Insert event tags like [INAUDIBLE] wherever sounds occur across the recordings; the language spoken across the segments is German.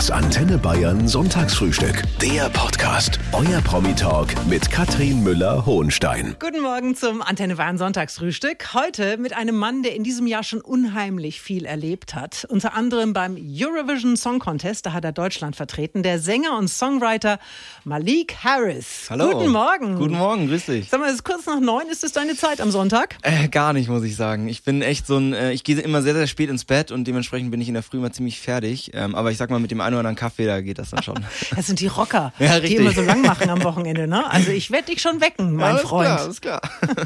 Das Antenne Bayern Sonntagsfrühstück. Der Podcast. Euer Promi-Talk mit Katrin Müller-Hohenstein. Guten Morgen zum Antenne Bayern Sonntagsfrühstück. Heute mit einem Mann, der in diesem Jahr schon unheimlich viel erlebt hat. Unter anderem beim Eurovision Song Contest, da hat er Deutschland vertreten. Der Sänger und Songwriter Malik Harris. Hallo. Guten Morgen. Guten Morgen, grüß dich. Sag mal, es ist kurz nach neun. Ist es deine Zeit am Sonntag? Äh, gar nicht, muss ich sagen. Ich bin echt so ein, äh, ich gehe immer sehr, sehr spät ins Bett und dementsprechend bin ich in der Früh immer ziemlich fertig. Ähm, aber ich sag mal, mit dem einen oder anderen Kaffee, da geht das dann schon. [LAUGHS] Das sind die Rocker, Ja, die immer so lang machen am Wochenende, ne? Also ich werde dich schon wecken, mein alles Freund. Klar, alles klar. [LAUGHS]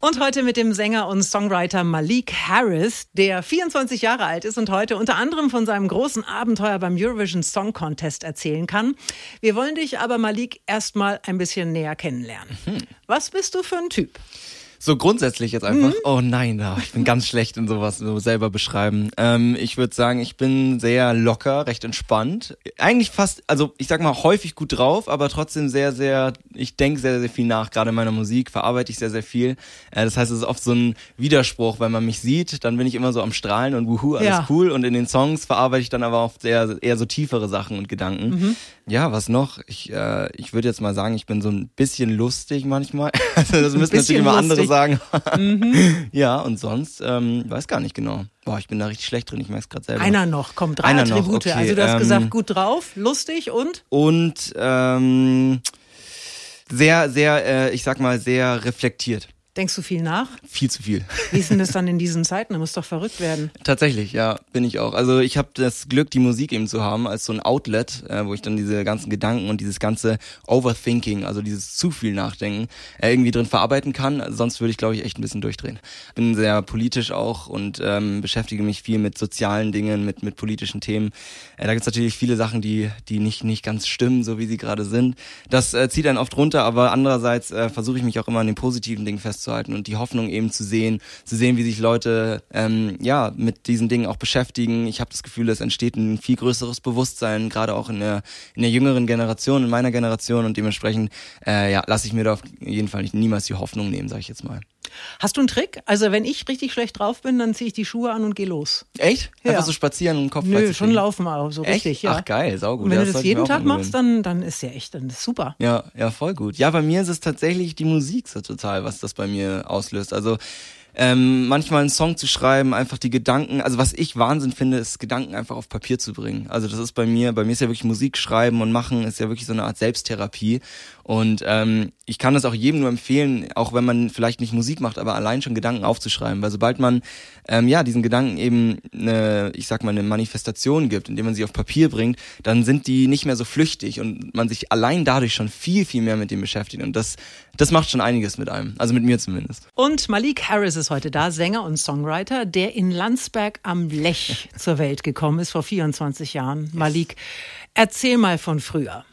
Und heute mit dem Sänger und Songwriter Malik Harris, der 24 Jahre alt ist und heute unter anderem von seinem großen Abenteuer beim Eurovision Song Contest erzählen kann. Wir wollen dich aber, Malik, erstmal ein bisschen näher kennenlernen. Was bist du für ein Typ? So grundsätzlich jetzt einfach. Mhm. Oh nein, da, ich bin ganz schlecht in sowas so selber beschreiben. Ähm, ich würde sagen, ich bin sehr locker, recht entspannt. Eigentlich fast, also ich sag mal häufig gut drauf, aber trotzdem sehr, sehr, ich denke sehr, sehr viel nach. Gerade in meiner Musik verarbeite ich sehr, sehr viel. Äh, das heißt, es ist oft so ein Widerspruch, wenn man mich sieht, dann bin ich immer so am Strahlen und wuhu, alles Ja. cool. Und in den Songs verarbeite ich dann aber oft eher, eher so tiefere Sachen und Gedanken. Mhm. Ja, was noch? Ich, äh, ich würde jetzt mal sagen, ich bin so ein bisschen lustig manchmal. [LAUGHS] Also das müssen natürlich immer andere sagen. [LAUGHS] ja, und sonst, ähm, weiß gar nicht genau. Boah, ich bin da richtig schlecht drin, ich merke es gerade selber. Einer noch, komm, drei Einer noch, Attribute. okay, also du hast ähm, gesagt, gut drauf, lustig und Und ähm, sehr, sehr, äh, ich sag mal, sehr reflektiert. Denkst du viel nach? Viel zu viel. [LAUGHS] Wie ist denn das dann in diesen Zeiten? Du musst doch verrückt werden. Tatsächlich, ja, bin ich auch. Also ich habe das Glück, die Musik eben zu haben als so ein Outlet, äh, wo ich dann diese ganzen Gedanken und dieses ganze Overthinking, also dieses zu viel Nachdenken, äh, irgendwie drin verarbeiten kann. Sonst würde ich, glaube ich, echt ein bisschen durchdrehen. Bin sehr politisch auch und ähm, beschäftige mich viel mit sozialen Dingen, mit mit politischen Themen. Äh, da gibt's natürlich viele Sachen, die die nicht nicht ganz stimmen, so wie sie gerade sind. Das äh, zieht einen oft runter, aber andererseits äh, versuche ich mich auch immer an den positiven Dingen festzuhalten und die Hoffnung eben zu sehen, zu sehen, wie sich Leute ähm, ja mit diesen Dingen auch beschäftigen. Ich habe das Gefühl, es entsteht ein viel größeres Bewusstsein, gerade auch in der in der jüngeren Generation, in meiner Generation und dementsprechend äh, ja lasse ich mir da auf jeden Fall nicht, niemals die Hoffnung nehmen, sage ich jetzt mal. Hast du einen Trick? Also wenn ich richtig schlecht drauf bin, dann ziehe ich die Schuhe an und gehe los. Echt? Ja. Einfach so spazieren und Kopf Nö, schon laufen, aber so Echt? richtig, ja. Ach geil, saugut. Und wenn Ja, du das mir jeden Tag machst, dann, dann ist ja echt, dann ist super. Ja, ja, voll gut. Ja, bei mir ist es tatsächlich die Musik so total, was das bei mir auslöst. Also ähm, manchmal einen Song zu schreiben, einfach die Gedanken, also was ich Wahnsinn finde, ist Gedanken einfach auf Papier zu bringen. Also das ist bei mir, bei mir ist ja wirklich Musik schreiben und machen, ist ja wirklich so eine Art Selbsttherapie. Und ähm, ich kann das auch jedem nur empfehlen, auch wenn man vielleicht nicht Musik macht, aber allein schon Gedanken aufzuschreiben. Weil sobald man ähm, ja diesen Gedanken eben eine, ich sag mal, eine Manifestation gibt, indem man sie auf Papier bringt, dann sind die nicht mehr so flüchtig und man sich allein dadurch schon viel, viel mehr mit dem beschäftigt. Und das, das macht schon einiges mit einem. Also mit mir zumindest. Und Malik Harris ist heute da, Sänger und Songwriter, der in Landsberg am Lech [LAUGHS] zur Welt gekommen ist vor 24 Jahren. Malik, erzähl mal von früher.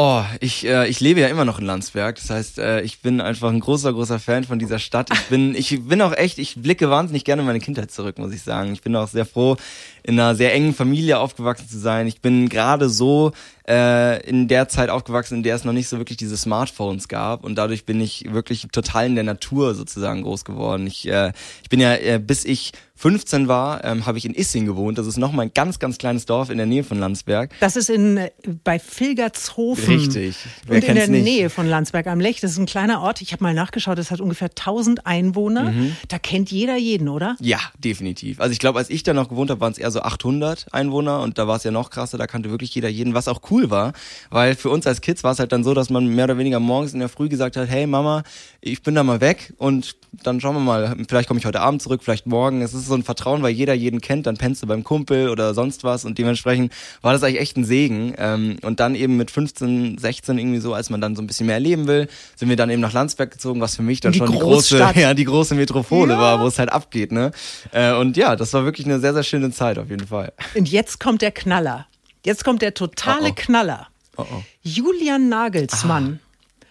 Oh, ich, äh, ich lebe ja immer noch in Landsberg. Das heißt, äh, ich bin einfach ein großer, großer Fan von dieser Stadt. Ich bin, ich bin auch echt, ich blicke wahnsinnig gerne in meine Kindheit zurück, muss ich sagen. Ich bin auch sehr froh, in einer sehr engen Familie aufgewachsen zu sein. Ich bin gerade so äh, in der Zeit aufgewachsen, in der es noch nicht so wirklich diese Smartphones gab und dadurch bin ich wirklich total in der Natur sozusagen groß geworden. Ich, äh, ich bin ja, äh, bis ich 15 war, ähm, habe ich in Issing gewohnt. Das ist nochmal ein ganz, ganz kleines Dorf in der Nähe von Landsberg. Das ist in, äh, bei Filgertshofen. Richtig. Wer Und in der nicht? Nähe von Landsberg am Lech. Das ist ein kleiner Ort. Ich habe mal nachgeschaut, das hat ungefähr 1000 Einwohner. Mhm. Da kennt jeder jeden, oder? Ja, definitiv. Also ich glaube, als ich da noch gewohnt habe, waren es eher so 800 Einwohner und da war es ja noch krasser, da kannte wirklich jeder jeden, was auch cool war, weil für uns als Kids war es halt dann so, dass man mehr oder weniger morgens in der Früh gesagt hat, hey Mama, ich bin da mal weg und dann schauen wir mal, vielleicht komme ich heute Abend zurück, vielleicht morgen. Es ist so ein Vertrauen, weil jeder jeden kennt, dann pennst du beim Kumpel oder sonst was und dementsprechend war das eigentlich echt ein Segen. Ähm, und dann eben mit 15, 16 irgendwie so, als man dann so ein bisschen mehr erleben will, sind wir dann eben nach Landsberg gezogen, was für mich dann Die schon die große, Großstadt. [LAUGHS] ja, die große Metropole Ja. war, wo es halt abgeht, ne? Äh, und ja, das war wirklich eine sehr, sehr schöne Zeit auf jeden Fall. Und jetzt kommt der Knaller. Jetzt kommt der totale Oh, oh. Knaller. Oh. Julian Nagelsmann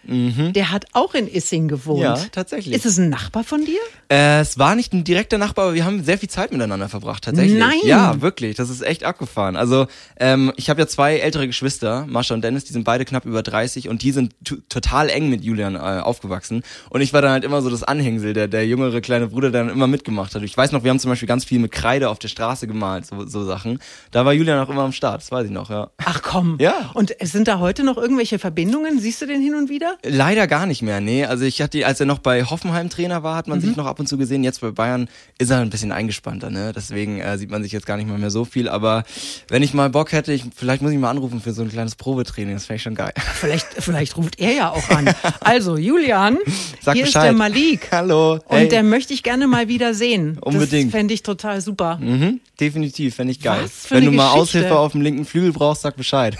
der hat auch in Issing gewohnt. Ja, tatsächlich. Ist es ein Nachbar von dir? Äh, es war nicht ein direkter Nachbar, aber wir haben sehr viel Zeit miteinander verbracht, tatsächlich. Nein. Ja, wirklich. Das ist echt abgefahren. Also, ähm, ich habe ja zwei ältere Geschwister, Mascha und Dennis, die sind beide knapp über 30 und die sind total eng mit Julian äh, aufgewachsen. Und ich war dann halt immer so das Anhängsel, der, der jüngere kleine Bruder, der dann immer mitgemacht hat. Ich weiß noch, wir haben zum Beispiel ganz viel mit Kreide auf der Straße gemalt, so, so Sachen. Da war Julian auch immer am Start, das weiß ich noch, ja. Ach komm. Ja. Und sind da heute noch irgendwelche Verbindungen? Siehst du den hin und wieder? Leider gar nicht mehr, nee. Also ich hatte, als er noch bei Hoffenheim Trainer war, hat man sich noch ab und zu gesehen. Jetzt bei Bayern ist er ein bisschen eingespannter, ne? Deswegen äh, sieht man sich jetzt gar nicht mal mehr so viel. Aber wenn ich mal Bock hätte, ich, vielleicht muss ich mal anrufen für so ein kleines Probetraining. Das wäre ich schon geil. [LAUGHS] Vielleicht, vielleicht ruft er ja auch an. [LAUGHS] Also, Julian, Sag hier ist Bescheid. der Malik. Hallo. Und Ey. der möchte ich gerne mal wieder sehen. Unbedingt. Das fände ich total super. Mhm, definitiv, fände ich geil. Was für Wenn eine du mal Geschichte. Aushilfe auf dem linken Flügel brauchst, sag Bescheid.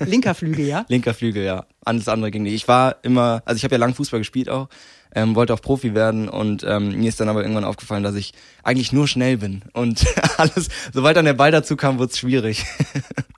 Linker Flügel, ja? [LAUGHS] Linker Flügel, ja. Alles andere ging nicht. Ich war immer, also ich habe ja lang Fußball gespielt auch, ähm, wollte auch Profi werden und ähm, mir ist dann aber irgendwann aufgefallen, dass ich eigentlich nur schnell bin. Und [LAUGHS] alles, sobald dann der Ball dazu kam, wurde es schwierig. [LAUGHS]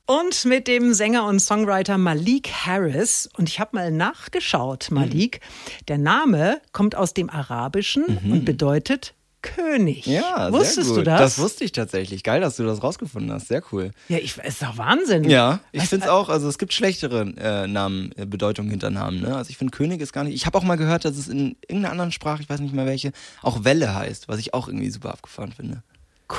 Und mit dem Sänger und Songwriter Malik Harris. Und ich habe mal nachgeschaut, Malik. Der Name kommt aus dem Arabischen und bedeutet König. Ja, Wusstest sehr gut. du das? Das wusste ich tatsächlich. Geil, dass du das rausgefunden hast. Sehr cool. ja, ich, ist doch Wahnsinn. Ja, ich finde es auch, also es gibt schlechtere äh, Namen, äh, Bedeutungen hinter Namen. Ne? Also ich finde König ist gar nicht. Ich habe auch mal gehört, dass es in irgendeiner anderen Sprache, ich weiß nicht mehr welche, auch Welle heißt, was ich auch irgendwie super abgefahren finde.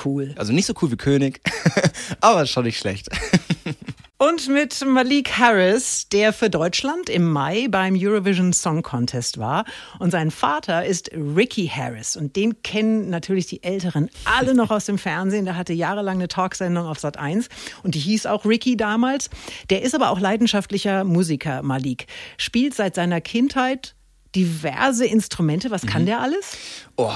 Cool. Also nicht so cool wie König, [LAUGHS] aber schon nicht schlecht. [LAUGHS] Und mit Malik Harris, der für Deutschland im Mai beim Eurovision Song Contest war. Und sein Vater ist Ricky Harris. Und den kennen natürlich die Älteren alle noch aus dem Fernsehen. Der hatte jahrelang eine Talksendung auf Sat 1 und die hieß auch Ricky damals. Der ist aber auch leidenschaftlicher Musiker, Malik. Spielt seit seiner Kindheit diverse Instrumente. Was kann der alles? Oh,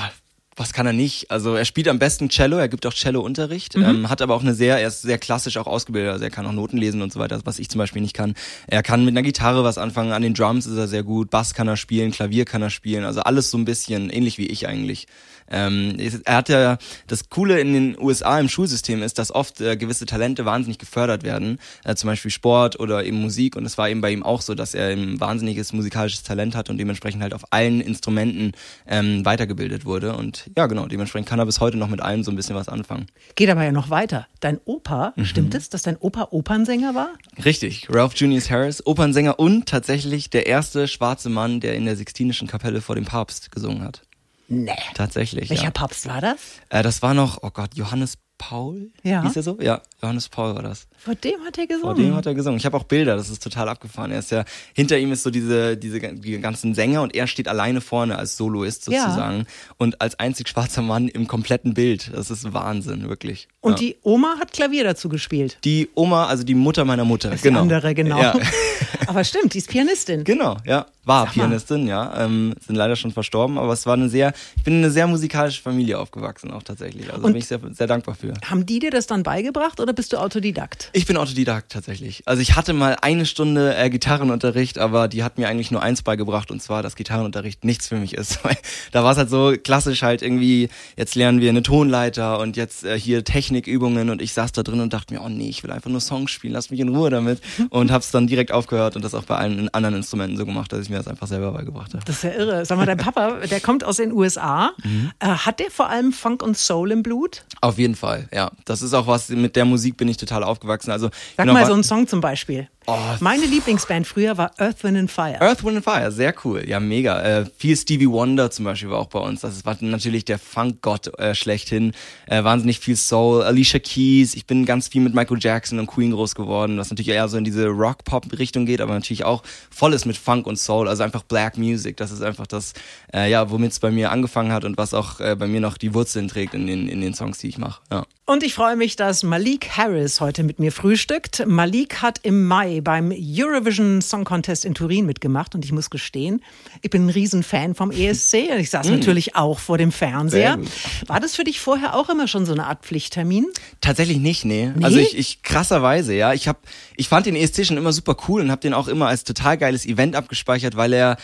was kann er nicht? Also er spielt am besten Cello, er gibt auch Cello-Unterricht, ähm, hat aber auch eine sehr, er ist sehr klassisch auch ausgebildet, also er kann auch Noten lesen und so weiter, was ich zum Beispiel nicht kann. Er kann mit einer Gitarre was anfangen, an den Drums ist er sehr gut, Bass kann er spielen, Klavier kann er spielen, also alles so ein bisschen ähnlich wie ich eigentlich. Ähm, er hat ja, das Coole in den USA im Schulsystem ist, dass oft äh, gewisse Talente wahnsinnig gefördert werden, äh, zum Beispiel Sport oder eben Musik und es war eben bei ihm auch so, dass er ein wahnsinniges musikalisches Talent hat und dementsprechend halt auf allen Instrumenten ähm, weitergebildet wurde und ja genau, dementsprechend kann er bis heute noch mit allem so ein bisschen was anfangen. Geht aber ja noch weiter. Dein Opa, stimmt es, dass dein Opa Opernsänger war? Richtig, Ralph Junius Harris, Opernsänger und tatsächlich der erste schwarze Mann, der in der Sixtinischen Kapelle vor dem Papst gesungen hat. Nee. Tatsächlich, Welcher ja. Papst war das? Äh, das war noch, oh Gott, Johannes Paul? Ja. Hieß er so? Ja, Johannes Paul war das. Vor dem hat er gesungen. Vor dem hat er gesungen. Ich habe auch Bilder, das ist total abgefahren. Er ist ja, hinter ihm ist so diese, diese die ganzen Sänger und er steht alleine vorne als Soloist Ja. sozusagen. Und als einzig schwarzer Mann im kompletten Bild. Das ist Wahnsinn, wirklich. Und ja. die Oma hat Klavier dazu gespielt. die Oma, also die Mutter meiner Mutter. Das ist genau. die andere, genau. Ja. [LAUGHS] Aber stimmt, die ist Pianistin. Genau, ja. War. Pianistin, ja. Ähm, sind leider schon verstorben, aber es war eine sehr, ich bin in eine sehr musikalische Familie aufgewachsen auch tatsächlich. Also Und- bin ich sehr, sehr dankbar für. Haben die dir das dann beigebracht oder bist du Autodidakt? Ich bin Autodidakt tatsächlich. Also ich hatte mal eine Stunde äh, Gitarrenunterricht, aber die hat mir eigentlich nur eins beigebracht und zwar, dass Gitarrenunterricht nichts für mich ist. [LAUGHS] Da war es halt so klassisch halt irgendwie, jetzt lernen wir eine Tonleiter und jetzt äh, hier Technikübungen und ich saß da drin und dachte mir, oh nee, ich will einfach nur Songs spielen, lass mich in Ruhe damit [LAUGHS] und hab's dann direkt aufgehört und das auch bei allen anderen Instrumenten so gemacht, dass ich mir das einfach selber beigebracht habe. Das ist ja irre. Sag mal, dein Papa, der kommt aus den USA. Mhm. Äh, hat der vor allem Funk und Soul im Blut? Auf jeden Fall, ja. Das ist auch was, mit der Musik bin ich total aufgewachsen. Also, Sag genau, mal so einen Song zum Beispiel. Oh. Meine Lieblingsband früher war Earth, Wind and Fire. Earth, Wind and Fire, sehr cool. Ja, mega. Äh, viel Stevie Wonder zum Beispiel war auch bei uns. Das war natürlich der Funkgott äh, schlechthin. Äh, wahnsinnig viel Soul. Alicia Keys. Ich bin ganz viel mit Michael Jackson und Queen groß geworden, was natürlich eher so in diese Rock-Pop-Richtung geht, aber natürlich auch voll ist mit Funk und Soul. Also einfach Black Music. Das ist einfach das, äh, ja, womit es bei mir angefangen hat und was auch äh, bei mir noch die Wurzeln trägt in den, in den Songs, die ich mache. Ja. Und ich freue mich, dass Malik Harris heute mit mir frühstückt. Malik hat im Mai beim Eurovision Song Contest in Turin mitgemacht und ich muss gestehen, ich bin ein Riesenfan vom ESC. Ich saß natürlich auch vor dem Fernseher. Mm. War das für dich vorher auch immer schon so eine Art Pflichttermin? Tatsächlich nicht, nee. Nee? Also ich, ich krasserweise, ja. Ich hab, ich fand den ESC schon immer super cool und habe den auch immer als total geiles Event abgespeichert, weil er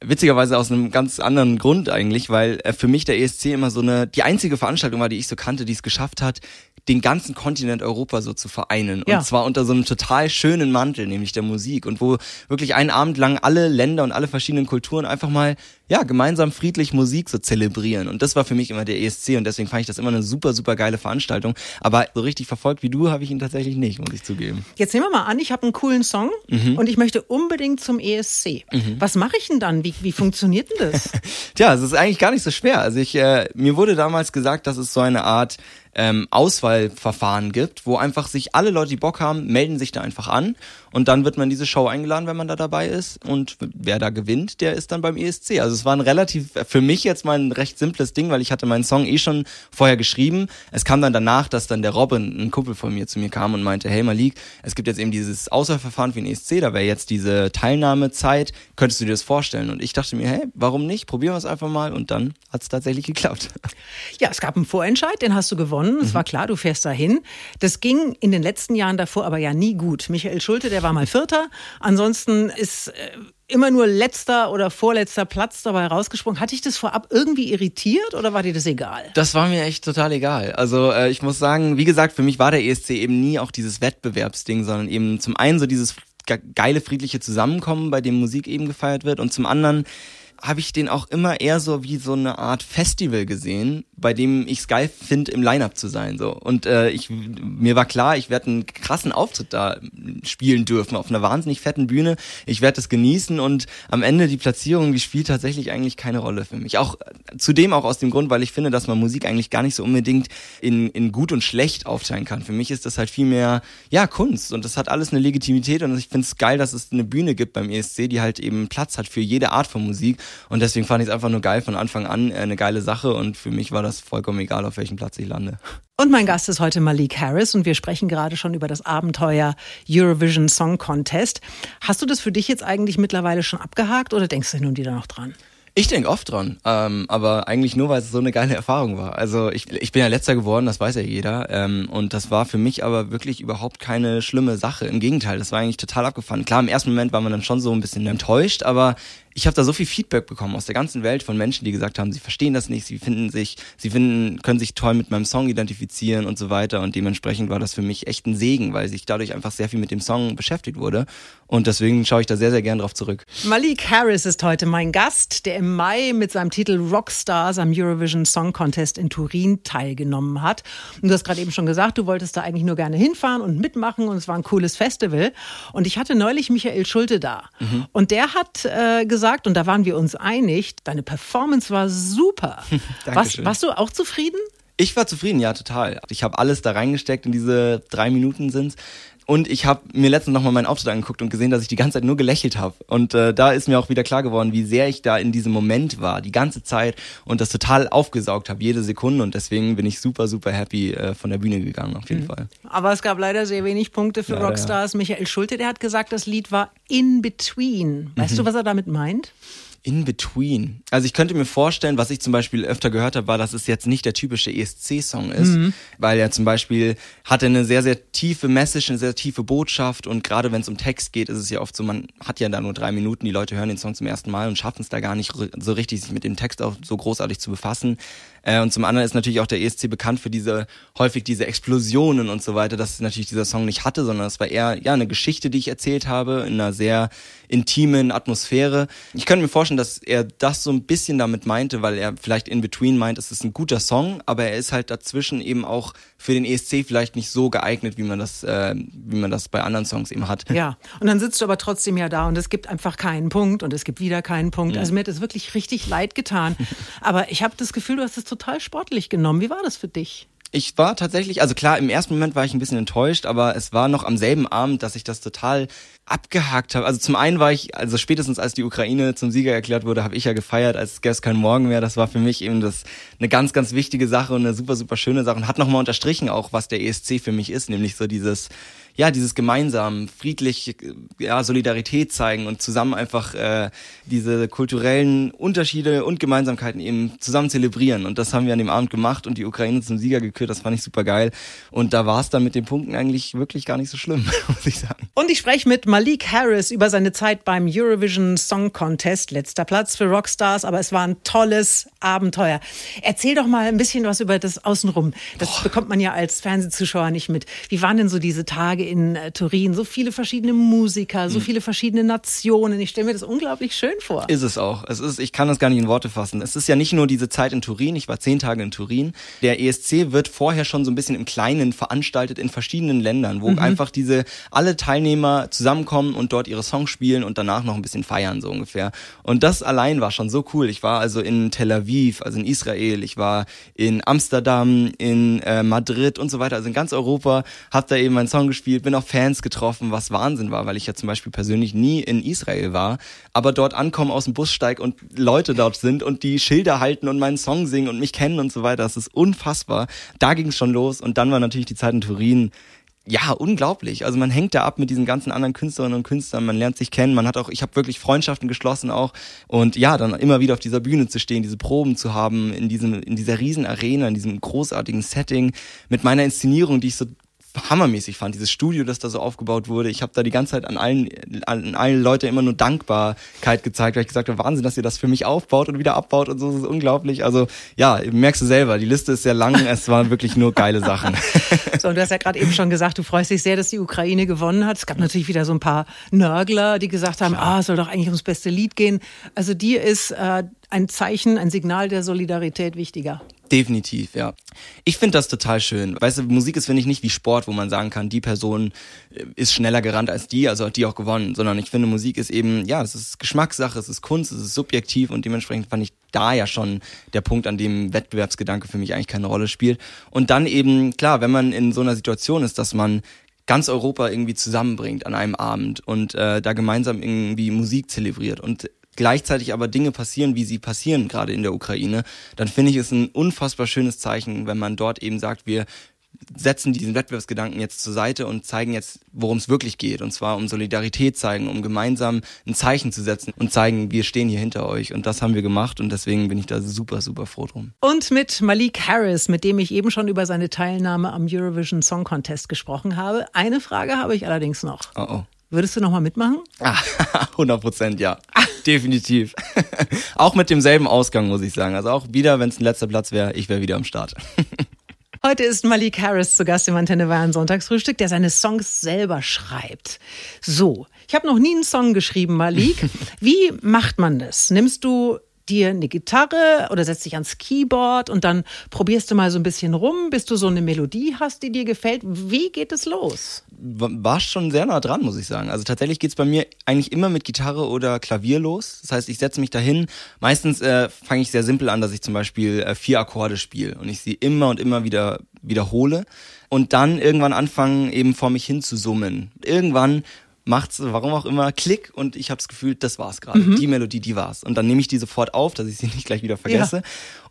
witzigerweise aus einem ganz anderen Grund eigentlich, weil er für mich der ESC immer so eine die einzige Veranstaltung war, die ich so kannte, die es geschafft hat, den ganzen Kontinent Europa so zu vereinen. Ja. Und zwar unter so einem total schönen Mantel, nämlich der Musik. Und wo wirklich einen Abend lang alle Länder und alle verschiedenen Kulturen einfach mal ja, gemeinsam friedlich Musik so zelebrieren. Und das war für mich immer der ESC und deswegen fand ich das immer eine super, super geile Veranstaltung. Aber so richtig verfolgt wie du habe ich ihn tatsächlich nicht, muss ich zugeben. Jetzt nehmen wir mal an, ich habe einen coolen Song und ich möchte unbedingt zum ESC. Was mache ich denn dann? Wie, wie funktioniert denn das? [LAUGHS] Tja, es ist eigentlich gar nicht so schwer. Also ich, äh, mir wurde damals gesagt, dass es so eine Art ähm, Auswahlverfahren gibt, wo einfach sich alle Leute, die Bock haben, melden sich da einfach an und dann wird man in diese Show eingeladen, wenn man da dabei ist und wer da gewinnt, der ist dann beim ESC. Also es war ein relativ, für mich jetzt mal ein recht simples Ding, weil ich hatte meinen Song eh schon vorher geschrieben. Es kam dann danach, dass dann der Robin, ein Kumpel von mir, zu mir kam und meinte, hey Malik, es gibt jetzt eben dieses Auswahlverfahren für den ESC, da wäre jetzt diese Teilnahmezeit, könntest du dir das vorstellen? Und ich dachte mir, hey, warum nicht? Probieren wir es einfach mal und dann hat es tatsächlich geklappt. Ja, es gab einen Vorentscheid, den hast du gewonnen. Es war klar, du fährst dahin. Das ging in den letzten Jahren davor aber ja nie gut. Michael Schulte, der war mal Vierter. Ansonsten ist äh, immer nur letzter oder vorletzter Platz dabei rausgesprungen. Hat dich das vorab irgendwie irritiert oder war dir das egal? Das war mir echt total egal. Also äh, ich muss sagen, wie gesagt, für mich war der ESC eben nie auch dieses Wettbewerbsding, sondern eben zum einen so dieses ge- geile friedliche Zusammenkommen, bei dem Musik eben gefeiert wird und zum anderen habe ich den auch immer eher so wie so eine Art Festival gesehen, bei dem ich es geil finde, im Line-Up zu sein. So. Und äh, ich, mir war klar, ich werde einen krassen Auftritt da spielen dürfen, auf einer wahnsinnig fetten Bühne. Ich werde das genießen und am Ende die Platzierung, die spielt tatsächlich eigentlich keine Rolle für mich. Auch zudem auch aus dem Grund, weil ich finde, dass man Musik eigentlich gar nicht so unbedingt in, in gut und schlecht aufteilen kann. Für mich ist das halt viel mehr, ja, Kunst und das hat alles eine Legitimität und ich finde es geil, dass es eine Bühne gibt beim ESC, die halt eben Platz hat für jede Art von Musik und deswegen fand ich es einfach nur geil von Anfang an, äh, eine geile Sache und für mich war das vollkommen egal, auf welchem Platz ich lande. Und mein Gast ist heute Malik Harris und wir sprechen gerade schon über das Abenteuer Eurovision Song Contest. Hast du das für dich jetzt eigentlich mittlerweile schon abgehakt oder denkst du nun wieder noch dran? Ich denke oft dran, ähm, aber eigentlich nur, weil es so eine geile Erfahrung war. Also ich, ich bin ja letzter geworden, das weiß ja jeder. Ähm, und das war für mich aber wirklich überhaupt keine schlimme Sache. Im Gegenteil, das war eigentlich total abgefahren. Klar, im ersten Moment war man dann schon so ein bisschen enttäuscht, aber ich habe da so viel Feedback bekommen aus der ganzen Welt von Menschen, die gesagt haben, sie verstehen das nicht, sie finden sich, sie finden, können sich toll mit meinem Song identifizieren und so weiter. Und dementsprechend war das für mich echt ein Segen, weil sich dadurch einfach sehr viel mit dem Song beschäftigt wurde. Und deswegen schaue ich da sehr, sehr gern drauf zurück. Malik Harris ist heute mein Gast, der im Mai mit seinem Titel Rockstars am Eurovision Song Contest in Turin teilgenommen hat. Und du hast gerade eben schon gesagt, du wolltest da eigentlich nur gerne hinfahren und mitmachen und es war ein cooles Festival. Und ich hatte neulich Michael Schulte da. Und der hat äh, gesagt, und da waren wir uns einig, deine Performance war super. [LAUGHS] was, Dankeschön. warst du auch zufrieden? Ich war zufrieden, ja, total. Ich habe alles da reingesteckt in diese drei Minuten sind's. Und ich habe mir letztens nochmal meinen Auftritt angeguckt und gesehen, dass ich die ganze Zeit nur gelächelt habe. Und äh, da ist mir auch wieder klar geworden, wie sehr ich da in diesem Moment war, die ganze Zeit und das total aufgesaugt habe, jede Sekunde. Und deswegen bin ich super, super happy äh, von der Bühne gegangen, auf jeden Fall. Aber es gab leider sehr wenig Punkte für Leider, ja. Rockstars. Michael Schulte, der hat gesagt, das Lied war in between. Weißt Mhm. du, was er damit meint? In between. Also ich könnte mir vorstellen, was ich zum Beispiel öfter gehört habe, war, dass es jetzt nicht der typische ESC-Song ist, weil er zum Beispiel hatte eine sehr, sehr tiefe Message, eine sehr tiefe Botschaft und gerade wenn es um Text geht, ist es ja oft so, man hat ja da nur drei Minuten, die Leute hören den Song zum ersten Mal und schaffen es da gar nicht so richtig, sich mit dem Text auch so großartig zu befassen. Äh, und zum anderen ist natürlich auch der ESC bekannt für diese, häufig diese Explosionen und so weiter, dass natürlich dieser Song nicht hatte, sondern es war eher, ja, eine Geschichte, die ich erzählt habe, in einer sehr intimen Atmosphäre. Ich könnte mir vorstellen, dass er das so ein bisschen damit meinte, weil er vielleicht in between meint, es ist ein guter Song, aber er ist halt dazwischen eben auch für den ESC vielleicht nicht so geeignet, wie man das, äh, wie man das bei anderen Songs eben hat. Ja, und dann sitzt du aber trotzdem ja da und es gibt einfach keinen Punkt und es gibt wieder keinen Punkt. Also mir hat es wirklich richtig leid getan. [LAUGHS] Aber ich habe das Gefühl, du hast es total sportlich genommen. Wie war das für dich? Ich war tatsächlich, also klar, im ersten Moment war ich ein bisschen enttäuscht, aber es war noch am selben Abend, dass ich das total abgehakt habe. Also zum einen war ich, also spätestens als die Ukraine zum Sieger erklärt wurde, habe ich ja gefeiert, als gäbe es keinen Morgen mehr. Das war für mich eben das eine ganz, ganz wichtige Sache und eine super, super schöne Sache und hat nochmal unterstrichen auch, was der ESC für mich ist, nämlich so dieses ja, dieses gemeinsam, friedlich, ja, Solidarität zeigen und zusammen einfach äh, diese kulturellen Unterschiede und Gemeinsamkeiten eben zusammen zelebrieren. Und das haben wir an dem Abend gemacht und die Ukraine zum Sieger gekürt. Das fand ich super geil. Und da war es dann mit den Punkten eigentlich wirklich gar nicht so schlimm, [LAUGHS] muss ich sagen. Und ich spreche mit Malik Harris über seine Zeit beim Eurovision Song Contest. Letzter Platz für Rockstars, aber es war ein tolles Abenteuer. Erzähl doch mal ein bisschen was über das Außenrum. Das Boah. bekommt man ja als Fernsehzuschauer nicht mit. Wie waren denn so diese Tage in äh, Turin? So viele verschiedene Musiker, so mhm. viele verschiedene Nationen. Ich stelle mir das unglaublich schön vor. Ist es auch. Es ist, ich kann das gar nicht in Worte fassen. Es ist ja nicht nur diese Zeit in Turin. Ich war zehn Tage in Turin. Der ESC wird vorher schon so ein bisschen im Kleinen veranstaltet in verschiedenen Ländern, wo mhm. einfach diese alle Teilnehmer zusammenkommen und dort ihre Songs spielen und danach noch ein bisschen feiern, so ungefähr. Und das allein war schon so cool. Ich war also in Tel Aviv, also in Israel, ich war in Amsterdam, in äh, Madrid und so weiter, also in ganz Europa, hab da eben meinen Song gespielt, bin auch Fans getroffen, was Wahnsinn war, weil ich ja zum Beispiel persönlich nie in Israel war, aber dort ankommen aus dem Bussteig und Leute dort sind und die Schilder halten und meinen Song singen und mich kennen und so weiter, das ist unfassbar. Da ging es schon los und dann war natürlich die Zeit in Turin ja, unglaublich. Also man hängt da ab mit diesen ganzen anderen Künstlerinnen und Künstlern, man lernt sich kennen, man hat auch, ich habe wirklich Freundschaften geschlossen auch und ja, dann immer wieder auf dieser Bühne zu stehen, diese Proben zu haben, in diesem, in dieser riesen Arena, in diesem großartigen Setting, mit meiner Inszenierung, die ich so hammermäßig fand, dieses Studio, das da so aufgebaut wurde. Ich habe da die ganze Zeit an allen, an allen Leute immer nur Dankbarkeit gezeigt, weil ich gesagt habe, Wahnsinn, dass ihr das für mich aufbaut und wieder abbaut und so, das ist unglaublich. Also ja, merkst du selber, die Liste ist sehr lang, [LAUGHS] es waren wirklich nur geile Sachen. so, und du hast ja gerade eben schon gesagt, du freust dich sehr, dass die Ukraine gewonnen hat. Es gab natürlich wieder so ein paar Nörgler, die gesagt haben, ah, soll doch eigentlich ums beste Lied gehen. Also dir ist äh, ein Zeichen, ein Signal der Solidarität wichtiger. Definitiv, ja. Ich finde das total schön. Weißt du, Musik ist, finde ich, nicht wie Sport, wo man sagen kann, die Person äh, ist schneller gerannt als die, also hat die auch gewonnen, sondern ich finde, Musik ist eben, ja, es ist Geschmackssache, es ist Kunst, es ist subjektiv und dementsprechend fand ich da ja schon der Punkt, an dem Wettbewerbsgedanke für mich eigentlich keine Rolle spielt. Und dann eben, klar, wenn man in so einer Situation ist, dass man ganz Europa irgendwie zusammenbringt an einem Abend und äh, da gemeinsam irgendwie Musik zelebriert und gleichzeitig aber Dinge passieren, wie sie passieren, gerade in der Ukraine, dann finde ich es ein unfassbar schönes Zeichen, wenn man dort eben sagt, wir setzen diesen Wettbewerbsgedanken jetzt zur Seite und zeigen jetzt, worum es wirklich geht. Und zwar um Solidarität zeigen, um gemeinsam ein Zeichen zu setzen und zeigen, wir stehen hier hinter euch. Und das haben wir gemacht und deswegen bin ich da super, super froh drum. Und mit Malik Harris, mit dem ich eben schon über seine Teilnahme am Eurovision Song Contest gesprochen habe. Eine Frage habe ich allerdings noch. Oh oh. Würdest du nochmal mitmachen? 100 ah, [LAUGHS] Prozent, ja. Definitiv. [LAUGHS] auch mit demselben Ausgang, muss ich sagen. Also auch wieder, wenn es ein letzter Platz wäre, ich wäre wieder am Start. [LAUGHS] Heute ist Malik Harris zu Gast im Antenne Bayern Sonntagsfrühstück, der seine Songs selber schreibt. So, ich habe noch nie einen Song geschrieben, Malik. Wie macht man das? Nimmst du dir eine Gitarre oder setzt dich ans Keyboard und dann probierst du mal so ein bisschen rum, bis du so eine Melodie hast, die dir gefällt. Wie geht es los? War schon sehr nah dran, muss ich sagen. Also tatsächlich geht's bei mir eigentlich immer mit Gitarre oder Klavier los. Das heißt, ich setze mich dahin. Meistens äh, fange ich sehr simpel an, dass ich zum Beispiel äh, vier Akkorde spiele und ich sie immer und immer wieder wiederhole und dann irgendwann anfangen, eben vor mich hin zu summen. Irgendwann macht's, warum auch immer, Klick und ich habe das Gefühl, das war's gerade. Mhm. Die Melodie, die war's. Und dann nehme ich die sofort auf, dass ich sie [LAUGHS] nicht gleich wieder vergesse. Ja.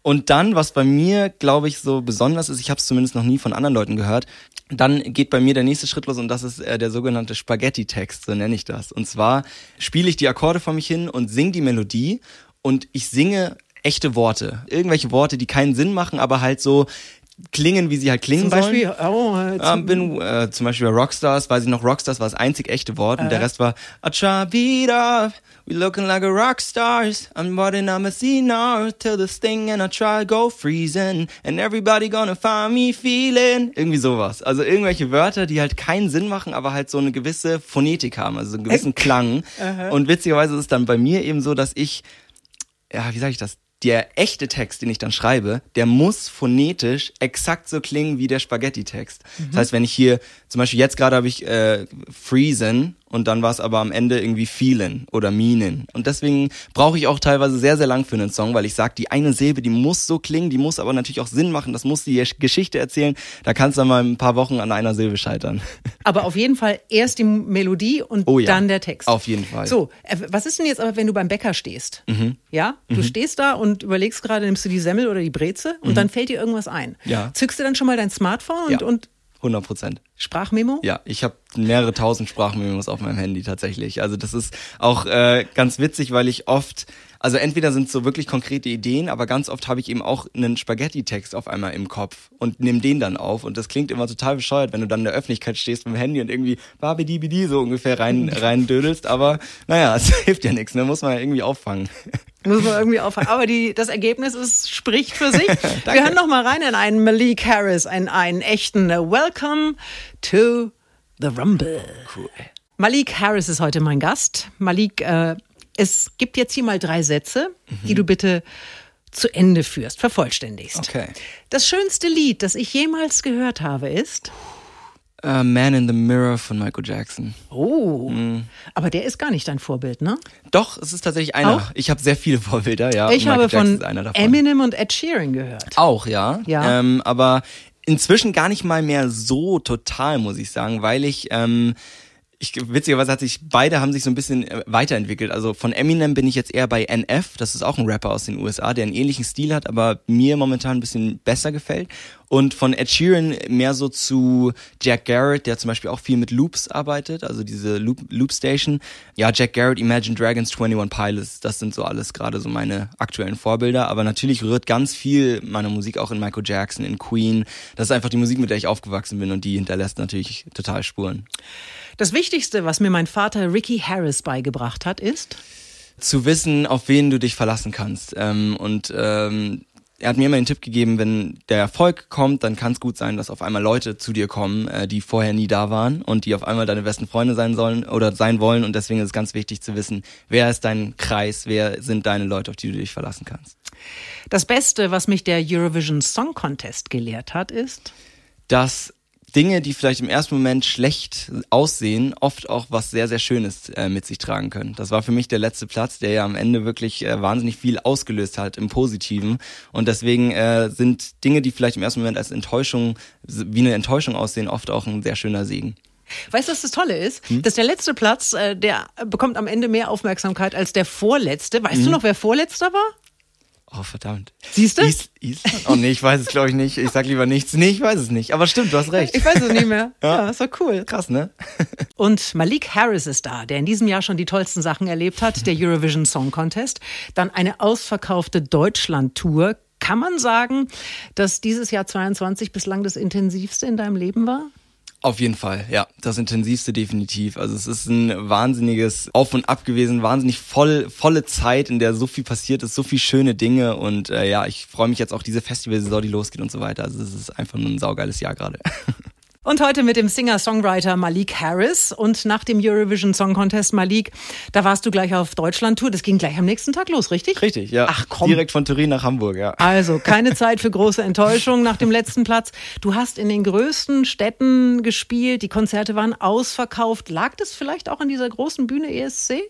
Und dann, was bei mir, glaube ich, so besonders ist, ich habe es zumindest noch nie von anderen Leuten gehört, dann geht bei mir der nächste Schritt los und das ist äh, der sogenannte Spaghetti-Text, so nenne ich das. Und zwar spiele ich die Akkorde vor mich hin und singe die Melodie und ich singe echte Worte. Irgendwelche Worte, die keinen Sinn machen, aber halt so klingen, wie sie halt klingen zum Beispiel, sollen. Oh, äh, zum, bin, äh, zum Beispiel bei Rockstars, weiß ich noch, Rockstars war das einzig echte Wort äh. und der Rest war beat up, we looking like a rockstars. I'm I'm a now till this thing and I try go freezing and everybody gonna find me feeling. Irgendwie sowas. Also irgendwelche Wörter, die halt keinen Sinn machen, aber halt so eine gewisse Phonetik haben, also einen gewissen Klang. und witzigerweise ist es dann bei mir eben so, dass ich ja, wie sage ich das? Der echte Text, den ich dann schreibe, der muss phonetisch exakt so klingen wie der Spaghetti-Text. Mhm. Das heißt, wenn ich hier, zum Beispiel jetzt gerade habe ich äh, Freezen und dann war es aber am Ende irgendwie feelen oder meanen. Und deswegen brauche ich auch teilweise sehr, sehr lang für einen Song, weil ich sage, die eine Silbe, die muss so klingen, die muss aber natürlich auch Sinn machen, das muss die Geschichte erzählen. Da kannst du dann mal ein paar Wochen an einer Silbe scheitern. [LAUGHS] Aber auf jeden Fall erst die Melodie und oh ja, dann der Text. Auf jeden Fall. So, äh, was ist denn jetzt aber, wenn du beim Bäcker stehst? Mhm. Ja, du mhm. stehst da und überlegst gerade, nimmst du die Semmel oder die Breze und mhm. dann fällt dir irgendwas ein. Ja. Zückst du dann schon mal dein Smartphone und, ja. und 100 Prozent. Sprachmemo? Ja, ich habe mehrere tausend Sprachmemos auf meinem Handy tatsächlich. Also das ist auch äh, ganz witzig, weil ich oft, also entweder sind so wirklich konkrete Ideen, aber ganz oft habe ich eben auch einen Spaghetti-Text auf einmal im Kopf und nehme den dann auf. Und das klingt immer total bescheuert, wenn du dann in der Öffentlichkeit stehst mit dem Handy und irgendwie babidi so ungefähr rein, [LAUGHS] rein dödelst. Aber naja, [LAUGHS] es hilft ja nichts, ne? Muss man ja irgendwie auffangen. Muss man irgendwie auffangen. Aber die, das Ergebnis ist, spricht für sich. [LAUGHS] Wir hören noch mal rein in einen Malik Harris, einen, einen echten Welcome to the Rumble. Cool. Malik Harris ist heute mein Gast. Malik, äh, es gibt jetzt hier mal drei Sätze, die du bitte zu Ende führst, vervollständigst. Okay. Das schönste Lied, das ich jemals gehört habe, ist. Uh, Man in the Mirror von Michael Jackson. Oh, aber der ist gar nicht dein Vorbild, ne? Doch, es ist tatsächlich einer. Auch? Ich habe sehr viele Vorbilder, ja. ich habe Jackson von. Eminem und Ed Sheeran gehört. Auch, ja. Ja. Ähm, aber inzwischen gar nicht mal mehr so total, muss ich sagen, weil ich, ähm, ich witzigerweise hat sich, beide haben sich so ein bisschen äh, weiterentwickelt. Also von Eminem bin ich jetzt eher bei NF, das ist auch ein Rapper aus den USA, der einen ähnlichen Stil hat, aber mir momentan ein bisschen besser gefällt. Und von Ed Sheeran mehr so zu Jack Garrett, der zum Beispiel auch viel mit Loops arbeitet, also diese Loop, Loop Station. Ja, Jack Garrett, Imagine Dragons, 21 Pilots, das sind so alles gerade so meine aktuellen Vorbilder. Aber natürlich rührt ganz viel meiner Musik auch in Michael Jackson, in Queen. Das ist einfach die Musik, mit der ich aufgewachsen bin und die hinterlässt natürlich total Spuren. Das Wichtigste, was mir mein Vater Ricky Harris beigebracht hat, ist. Zu wissen, auf wen du dich verlassen kannst. Ähm, und ähm, er hat mir immer den Tipp gegeben, wenn der Erfolg kommt, dann kann es gut sein, dass auf einmal Leute zu dir kommen, äh, die vorher nie da waren und die auf einmal deine besten Freunde sein sollen oder sein wollen. Und deswegen ist es ganz wichtig zu wissen, wer ist dein Kreis, wer sind deine Leute, auf die du dich verlassen kannst. Das Beste, was mich der Eurovision Song Contest gelehrt hat, ist. Dass Dinge, die vielleicht im ersten Moment schlecht aussehen, oft auch was sehr, sehr Schönes äh, mit sich tragen können. Das war für mich der letzte Platz, der ja am Ende wirklich äh, wahnsinnig viel ausgelöst hat im Positiven. Und deswegen äh, sind Dinge, die vielleicht im ersten Moment als Enttäuschung, wie eine Enttäuschung aussehen, oft auch ein sehr schöner Segen. Weißt du, was das Tolle ist? Dass der letzte Platz, äh, der bekommt am Ende mehr Aufmerksamkeit als der vorletzte. Weißt du noch, wer vorletzter war? Oh, verdammt. Siehst du? Is Island? Oh nee, ich weiß es glaube ich nicht. Ich sag lieber nichts. Nee, ich weiß es nicht. Aber stimmt, du hast recht. Ich weiß es nicht mehr. ja, ist doch cool. Krass, ne? Und Malik Harris ist da, der in diesem Jahr schon die tollsten Sachen erlebt hat, der Eurovision Song Contest. Dann eine ausverkaufte Deutschland-Tour. Kann man sagen, dass dieses Jahr 22 bislang das intensivste in deinem Leben war? Auf jeden Fall, ja. Das intensivste definitiv. Also es ist ein wahnsinniges Auf und Ab gewesen, wahnsinnig voll, volle Zeit, in der so viel passiert ist, so viel schöne Dinge und äh, ja, ich freue mich jetzt auch diese Festivalsaison, die losgeht und so weiter. Also es ist einfach nur ein saugeiles Jahr gerade. [LAUGHS] Und heute mit dem Singer-Songwriter Malik Harris. Und nach dem Eurovision Song Contest, Malik, da warst du gleich auf Deutschland-Tour. Das ging gleich am nächsten Tag los, richtig? Richtig, ja. Ach komm. Direkt von Turin nach Hamburg, ja. Also keine [LAUGHS] Zeit für große Enttäuschung nach dem letzten Platz. Du hast in den größten Städten gespielt, die Konzerte waren ausverkauft. Lag das vielleicht auch an dieser großen Bühne ESC?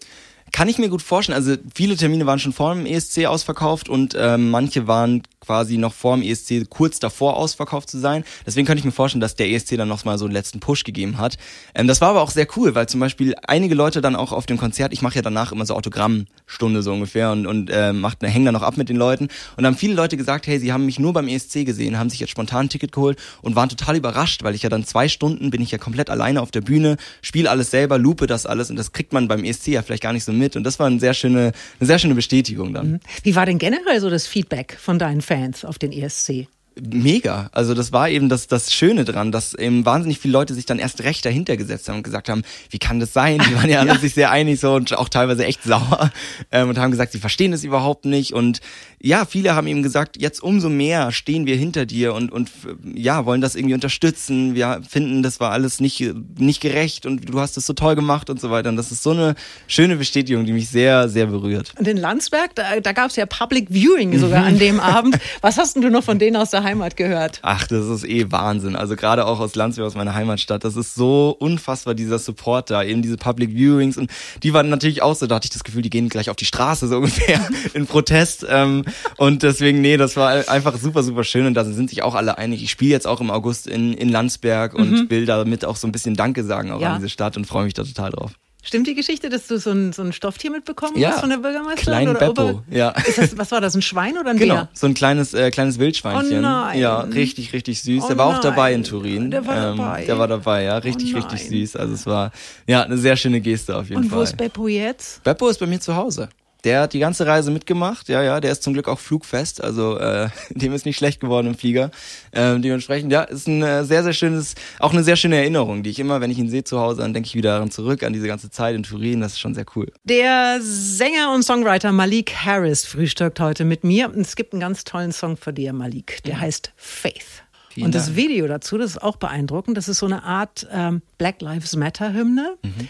Kann ich mir gut vorstellen. Also viele Termine waren schon vor dem ESC ausverkauft und ähm, manche waren quasi noch vor dem ESC kurz davor ausverkauft zu sein. Deswegen könnte ich mir vorstellen, dass der ESC dann noch mal so einen letzten Push gegeben hat. Ähm, das war aber auch sehr cool, weil zum Beispiel einige Leute dann auch auf dem Konzert, ich mache ja danach immer so Autogrammstunde so ungefähr und, und äh, macht, hängen dann noch ab mit den Leuten. Und haben viele Leute gesagt, hey, sie haben mich nur beim ESC gesehen, haben sich jetzt spontan ein Ticket geholt und waren total überrascht, weil ich ja dann zwei Stunden bin ich ja komplett alleine auf der Bühne, spiele alles selber, lupe das alles und das kriegt man beim ESC ja vielleicht gar nicht so mit. Und das war eine sehr schöne, eine sehr schöne Bestätigung dann. Wie war denn generell so das Feedback von deinen Fans auf den ESC? Mega. Also das war eben das, das Schöne dran, dass eben wahnsinnig viele Leute sich dann erst recht dahinter gesetzt haben und gesagt haben, wie kann das sein? Die waren ja [LAUGHS] alle sich sehr einig so und auch teilweise echt sauer ähm, und haben gesagt, sie verstehen es überhaupt nicht. Und ja, viele haben eben gesagt, jetzt umso mehr stehen wir hinter dir und, und ja, wollen das irgendwie unterstützen. Wir finden, das war alles nicht, nicht gerecht und du hast es so toll gemacht und so weiter. Und das ist so eine schöne Bestätigung, die mich sehr, sehr berührt. Und in Landsberg, da, da gab es ja Public Viewing sogar an dem [LAUGHS] Abend. Was hast denn du noch von denen aus der Heimat gehört? Ach, das ist eh Wahnsinn. Also gerade auch aus Landsberg, aus meiner Heimatstadt, das ist so unfassbar, dieser Support da, eben diese Public Viewings. Und die waren natürlich auch so, da hatte ich das Gefühl, die gehen gleich auf die Straße so [LAUGHS] ungefähr in Protest. Ähm, und deswegen, nee, das war einfach super, super schön. Und da sind sich auch alle einig. Ich spiele jetzt auch im August in, in Landsberg und will damit auch so ein bisschen Danke sagen auch Ja. an diese Stadt und freue mich da total drauf. Stimmt die Geschichte, dass du so ein, so ein Stofftier mitbekommen Ja. hast von der Bürgermeisterin? Kleinen oder Beppo, Ober- ja. Das, was war das, ein Schwein oder ein Genau, Bär? so ein kleines, äh, kleines Wildschweinchen. Oh nein. Ja, richtig, richtig süß. Oh der war auch dabei in nein. Turin. Der war ähm, dabei. Der war dabei, ja. Richtig, Oh richtig nein. süß. Also es war ja eine sehr schöne Geste auf jeden Und Fall. wo ist Beppo jetzt? Beppo ist bei mir zu Hause. Der hat die ganze Reise mitgemacht, ja, ja, der ist zum Glück auch flugfest, also äh, [LAUGHS] dem ist nicht schlecht geworden im Flieger. Ähm, dementsprechend, ja, ist ein äh, sehr, sehr schönes, auch eine sehr schöne Erinnerung, die ich immer, wenn ich ihn sehe zu Hause, dann denke ich wieder daran zurück, an diese ganze Zeit in Turin, das ist schon sehr cool. Der Sänger und Songwriter Malik Harris frühstückt heute mit mir. Und es gibt einen ganz tollen Song für dir, Malik. Der heißt Faith. Vielen und das Dank. Video dazu, das ist auch beeindruckend. Das ist so eine Art ähm, Black Lives Matter Hymne. Mhm.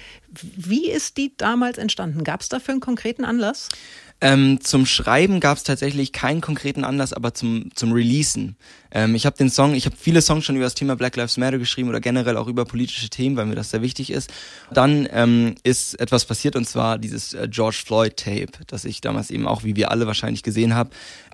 Wie ist die damals entstanden? Gab es dafür einen konkreten Anlass? Ähm, zum Schreiben gab es tatsächlich keinen konkreten Anlass, aber zum, zum Releasen. Ähm, ich habe den Song, ich habe viele Songs schon über das Thema Black Lives Matter geschrieben oder generell auch über politische Themen, weil mir das sehr wichtig ist. Dann ähm, ist etwas passiert und zwar dieses äh, George Floyd Tape, das ich damals eben auch, wie wir alle wahrscheinlich gesehen haben,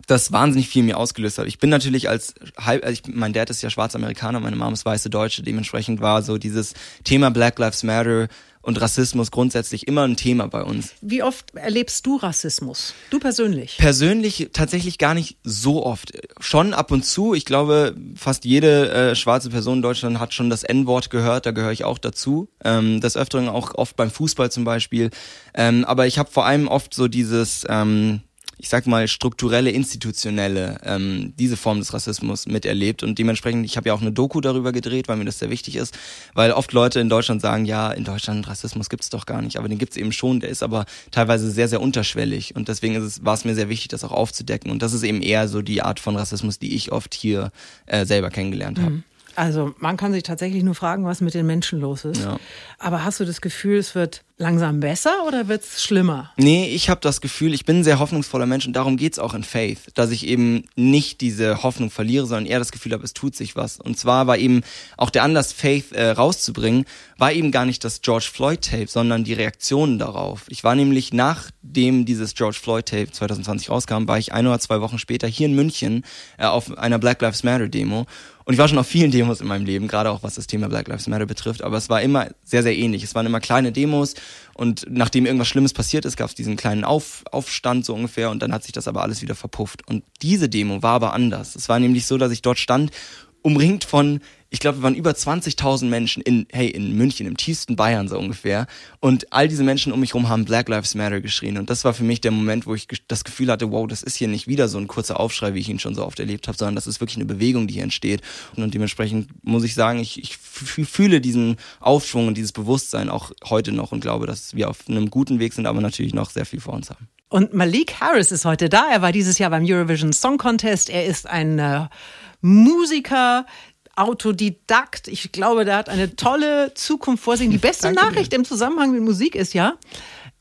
das wahnsinnig viel mir ausgelöst hat. Ich bin natürlich als also ich, mein Dad ist ja schwarzer Amerikaner, meine Mom ist weiße Deutsche, dementsprechend war so dieses Thema Black Lives Matter und Rassismus grundsätzlich immer ein Thema bei uns. Wie oft erlebst du Rassismus? Du persönlich? Persönlich tatsächlich gar nicht so oft. Schon ab und zu. Ich glaube, fast jede äh, schwarze Person in Deutschland hat schon das N-Wort gehört. Da gehöre ich auch dazu. Ähm, des Öfteren auch oft beim Fußball zum Beispiel. Ähm, aber ich habe vor allem oft so dieses, ähm, ich sag mal, strukturelle, institutionelle, ähm, diese Form des Rassismus miterlebt. Und dementsprechend, ich habe ja auch eine Doku darüber gedreht, weil mir das sehr wichtig ist. Weil oft Leute in Deutschland sagen, ja, in Deutschland Rassismus gibt's doch gar nicht. Aber den gibt's eben schon. Der ist aber teilweise sehr, sehr unterschwellig. Und deswegen ist es, war es mir sehr wichtig, das auch aufzudecken. Und das ist eben eher so die Art von Rassismus, die ich oft hier äh, selber kennengelernt habe. Also man kann sich tatsächlich nur fragen, was mit den Menschen los ist. Ja. Aber hast du das Gefühl, es wird langsam besser oder wird es schlimmer? Nee, ich habe das Gefühl, ich bin ein sehr hoffnungsvoller Mensch und darum geht's auch in Faith, dass ich eben nicht diese Hoffnung verliere, sondern eher das Gefühl habe, es tut sich was. Und zwar war eben auch der Anlass, Faith äh, rauszubringen, war eben gar nicht das George Floyd Tape, sondern die Reaktionen darauf. Ich war nämlich nachdem dieses George Floyd Tape 2020 rauskam, war ich ein oder zwei Wochen später hier in München äh, auf einer Black Lives Matter Demo. Und ich war schon auf vielen Demos in meinem Leben, gerade auch was das Thema Black Lives Matter betrifft, aber es war immer sehr, sehr ähnlich. Es waren immer kleine Demos und nachdem irgendwas Schlimmes passiert ist, gab es diesen kleinen Auf Aufstand so ungefähr und dann hat sich das aber alles wieder verpufft. Und diese Demo war aber anders. Es war nämlich so, dass ich dort stand, umringt von, ich glaube, wir waren über 20.000 Menschen in, hey, in München, im tiefsten Bayern so ungefähr. Und all diese Menschen um mich herum haben Black Lives Matter geschrien. Und das war für mich der Moment, wo ich das Gefühl hatte, wow, das ist hier nicht wieder so ein kurzer Aufschrei, wie ich ihn schon so oft erlebt habe, sondern das ist wirklich eine Bewegung, die hier entsteht. Und dementsprechend muss ich sagen, ich, ich fühle diesen Aufschwung und dieses Bewusstsein auch heute noch und glaube, dass wir auf einem guten Weg sind, aber natürlich noch sehr viel vor uns haben. Und Malik Harris ist heute da. Er war dieses Jahr beim Eurovision Song Contest. Er ist ein äh, Musiker, Autodidakt. Ich glaube, der hat eine tolle Zukunft vor sich. Die beste Danke dir. Nachricht im Zusammenhang mit Musik ist ja,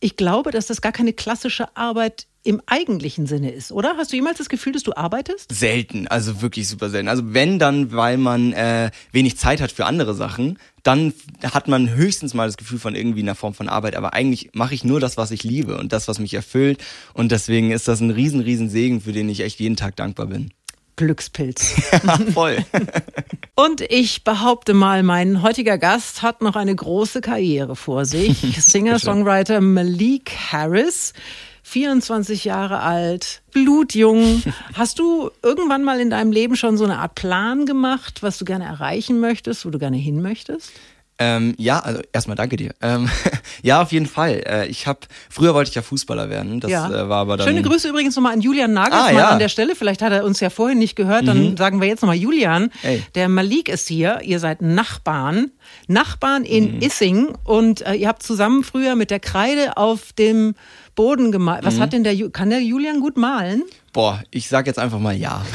ich glaube, dass das gar keine klassische Arbeit im eigentlichen Sinne ist, oder? Hast du jemals das Gefühl, dass du arbeitest? Selten, also wirklich super selten. Also wenn dann, weil man äh, wenig Zeit hat für andere Sachen, dann hat man höchstens mal das Gefühl von irgendwie einer Form von Arbeit. Aber eigentlich mache ich nur das, was ich liebe und das, was mich erfüllt. Und deswegen ist das ein riesen, riesen Segen, für den ich echt jeden Tag dankbar bin. Glückspilz. [LAUGHS] Voll. [LAUGHS] Und ich behaupte mal, mein heutiger Gast hat noch eine große Karriere vor sich. [LAUGHS] Singer-Songwriter Malik Harris. 24 Jahre alt, blutjung. Hast du irgendwann mal in deinem Leben schon so eine Art Plan gemacht, was du gerne erreichen möchtest, wo du gerne hin möchtest? Ähm, ja, also erstmal danke dir. Ähm, [LAUGHS] ja, auf jeden Fall. Äh, ich habe früher wollte ich ja Fußballer werden. Das ja. äh, war aber dann. Schöne Grüße übrigens nochmal an Julian Nagelsmann Ah, ja. Mhm. an der Stelle. Vielleicht hat er uns ja vorhin nicht gehört. Dann sagen wir jetzt nochmal Julian. Ey. Der Malik ist hier. Ihr seid Nachbarn. Nachbarn in Mhm.Issing. Und äh, ihr habt zusammen früher mit der Kreide auf dem Boden gemalt. Mhm. Was hat denn der, kann der Julian gut malen? Boah, ich sag jetzt einfach mal ja. [LAUGHS]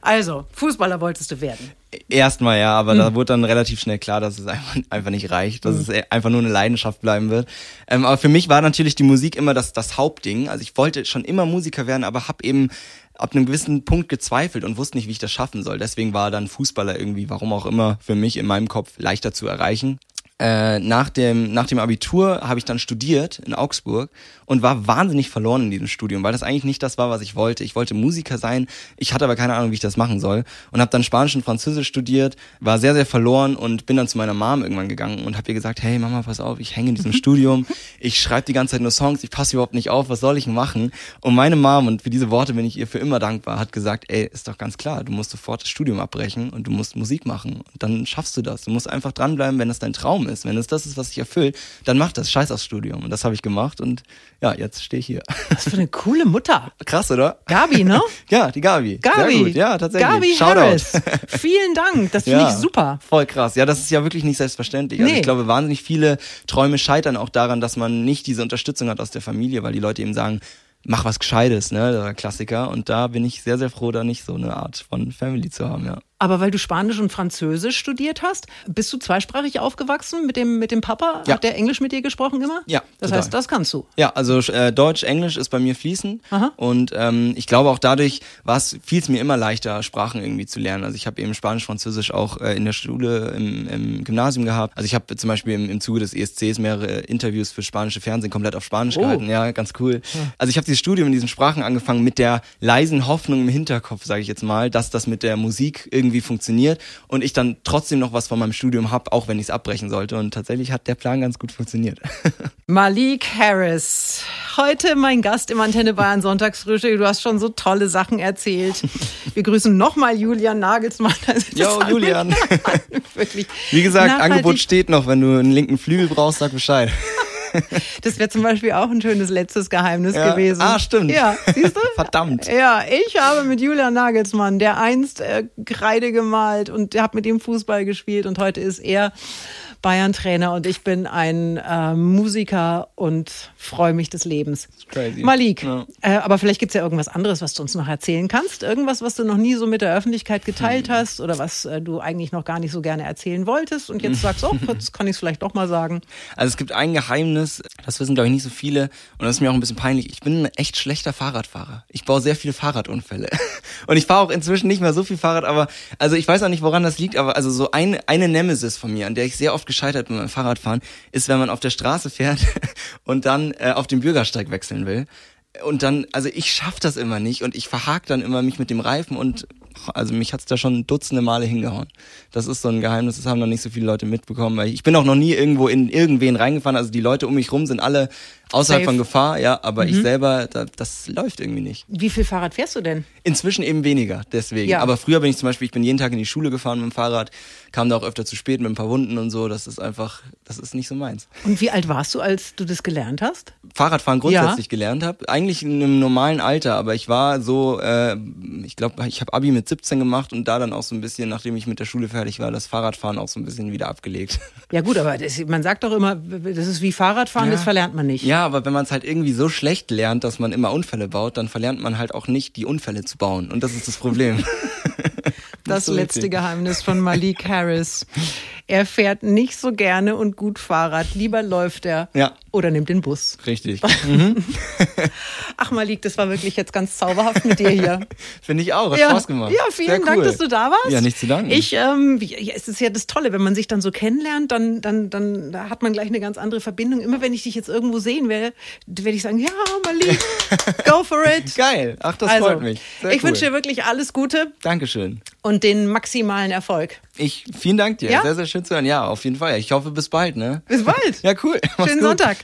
Also, Fußballer wolltest du werden. Erstmal ja, aber Hm. da wurde dann relativ schnell klar, dass es einfach, einfach nicht reicht, dass es einfach nur eine Leidenschaft bleiben wird. Ähm, aber für mich war natürlich die Musik immer das, das Hauptding. Also ich wollte schon immer Musiker werden, aber habe eben ab einem gewissen Punkt gezweifelt und wusste nicht, wie ich das schaffen soll. Deswegen war dann Fußballer irgendwie, warum auch immer, für mich in meinem Kopf leichter zu erreichen. Äh, nach dem nach dem Abitur habe ich dann studiert in Augsburg und war wahnsinnig verloren in diesem Studium, weil das eigentlich nicht das war, was ich wollte. Ich wollte Musiker sein, ich hatte aber keine Ahnung, wie ich das machen soll und habe dann Spanisch und Französisch studiert, war sehr sehr verloren und bin dann zu meiner Mom irgendwann gegangen und habe ihr gesagt, hey Mama, pass auf, ich hänge in diesem [LAUGHS] Studium, ich schreibe die ganze Zeit nur Songs, ich passe überhaupt nicht auf, was soll ich machen? Und meine Mom und für diese Worte bin ich ihr für immer dankbar, hat gesagt, ey, ist doch ganz klar, du musst sofort das Studium abbrechen und du musst Musik machen und dann schaffst du das. Du musst einfach dranbleiben, wenn das dein Traum ist, wenn es das ist, was dich erfüllt, dann mach das, scheiß aufs Studium und das habe ich gemacht und ja, jetzt stehe ich hier. Was für eine coole Mutter. Krass, oder? Gabi, ne? [LAUGHS] Ja, die Gabi. Gabi. Sehr gut. Ja, tatsächlich. Gabi Shoutout. Harris. [LAUGHS] Vielen Dank. Das finde Ja, ich super. Voll krass. Ja, das ist ja wirklich nicht selbstverständlich. Also Nee. ich glaube, wahnsinnig viele Träume scheitern auch daran, dass man nicht diese Unterstützung hat aus der Familie, weil die Leute eben sagen, mach was Gescheites, ne, der Klassiker. Und da bin ich sehr, sehr froh, da nicht so eine Art von Family zu haben, ja. Aber weil du Spanisch und Französisch studiert hast, bist du zweisprachig aufgewachsen mit dem, mit dem Papa? Ja. Hat der Englisch mit dir gesprochen immer? Ja, Das total. heißt, das kannst du. Ja, also äh, Deutsch, Englisch ist bei mir fließend Aha. und ähm, ich glaube auch dadurch war es fiel es mir immer leichter Sprachen irgendwie zu lernen. Also ich habe eben Spanisch, Französisch auch äh, in der Schule im, im Gymnasium gehabt. Also ich habe zum Beispiel im, im Zuge des ESCs mehrere Interviews für spanische Fernsehen komplett auf Spanisch Oh. gehalten. Ja, ganz cool. Also ich habe dieses Studium in diesen Sprachen angefangen mit der leisen Hoffnung im Hinterkopf, sage ich jetzt mal, dass das mit der Musik irgendwie funktioniert und ich dann trotzdem noch was von meinem Studium habe, auch wenn ich es abbrechen sollte. Und tatsächlich hat der Plan ganz gut funktioniert. [LAUGHS] Malik Harris. Heute mein Gast im Antenne Bayern Sonntagsfrühstück. Du hast schon so tolle Sachen erzählt. Wir grüßen nochmal Julian Nagelsmann. Hat Julian. [LAUGHS] Wirklich. Wie gesagt, nachhaltig- Angebot steht noch. Wenn du einen linken Flügel brauchst, sag Bescheid. [LAUGHS] Das wäre zum Beispiel auch ein schönes letztes Geheimnis Ja. gewesen. Ah, stimmt. Ja, siehst du? [LAUGHS] Verdammt. Ja, ich habe mit Julian Nagelsmann, der einst äh, Kreide gemalt und hat mit ihm Fußball gespielt und heute ist er Bayern-Trainer und ich bin ein äh, Musiker und freue mich des Lebens. Crazy. Malik, Ja. äh, aber vielleicht gibt's ja irgendwas anderes, was du uns noch erzählen kannst. Irgendwas, was du noch nie so mit der Öffentlichkeit geteilt Hm. hast oder was äh, du eigentlich noch gar nicht so gerne erzählen wolltest und jetzt [LAUGHS] sagst, oh, jetzt kann ich es vielleicht doch mal sagen. Also es gibt ein Geheimnis, das wissen glaube ich nicht so viele und das ist mir auch ein bisschen peinlich. Ich bin ein echt schlechter Fahrradfahrer. Ich baue sehr viele Fahrradunfälle [LAUGHS] und ich fahre auch inzwischen nicht mehr so viel Fahrrad, aber also ich weiß auch nicht, woran das liegt, aber also so eine eine Nemesis von mir, an der ich sehr oft gescheitert beim Fahrradfahren, ist, wenn man auf der Straße fährt [LAUGHS] und dann äh, auf den Bürgersteig wechseln will. Und dann, also ich schaff das immer nicht und ich verhake dann immer mich mit dem Reifen und also mich hat's da schon dutzende Male hingehauen. Das ist so ein Geheimnis, das haben noch nicht so viele Leute mitbekommen, weil ich bin auch noch nie irgendwo in irgendwen reingefahren, also die Leute um mich rum sind alle außerhalb Safe. von Gefahr, ja, aber ich selber, da, das läuft irgendwie nicht. Wie viel Fahrrad fährst du denn? Inzwischen eben weniger, deswegen. Ja. Aber früher bin ich zum Beispiel, ich bin jeden Tag in die Schule gefahren mit dem Fahrrad, kam da auch öfter zu spät mit ein paar Wunden und so, das ist einfach, das ist nicht so meins. Und wie alt warst du, als du das gelernt hast? Fahrradfahren grundsätzlich gelernt habe. Eigentlich in einem normalen Alter, aber ich war so, äh, ich glaube, ich habe Abi mit 17 gemacht und da dann auch so ein bisschen, nachdem ich mit der Schule fertig war, das Fahrradfahren auch so ein bisschen wieder abgelegt. [LAUGHS] Ja gut, aber das, man sagt doch immer, das ist wie Fahrradfahren, Ja. das verlernt man nicht. Ja, aber wenn man es halt irgendwie so schlecht lernt, dass man immer Unfälle baut, dann verlernt man halt auch nicht, die Unfälle zu bauen. Und das ist das Problem. [LAUGHS] Das so letzte witzig. Geheimnis von Malik Harris. Er fährt nicht so gerne und gut Fahrrad. Lieber läuft er Ja. Oder nimmt den Bus. Richtig. [LAUGHS] Ach Malik, das war wirklich jetzt ganz zauberhaft mit dir hier. [LAUGHS] Finde ich auch. Hat ja, Spaß gemacht. Ja, vielen Sehr Dank, cool. dass du da warst. Ja, nicht zu danken. Ich, ähm, ja, es ist ja das Tolle, wenn man sich dann so kennenlernt, dann, dann, dann da hat man gleich eine ganz andere Verbindung. Immer wenn ich dich jetzt irgendwo sehen werde, werde ich sagen, ja, Malik, [LAUGHS] go for it. Geil. Ach, das also, freut mich. Sehr ich cool. wünsche dir wirklich alles Gute Dankeschön. und den maximalen Erfolg. Ich, vielen Dank dir. Ja? Sehr, sehr schön zu hören. Ja, auf jeden Fall. Ich hoffe, bis bald, ne? Bis bald. Ja, cool. Mach's Schönen gut. Sonntag.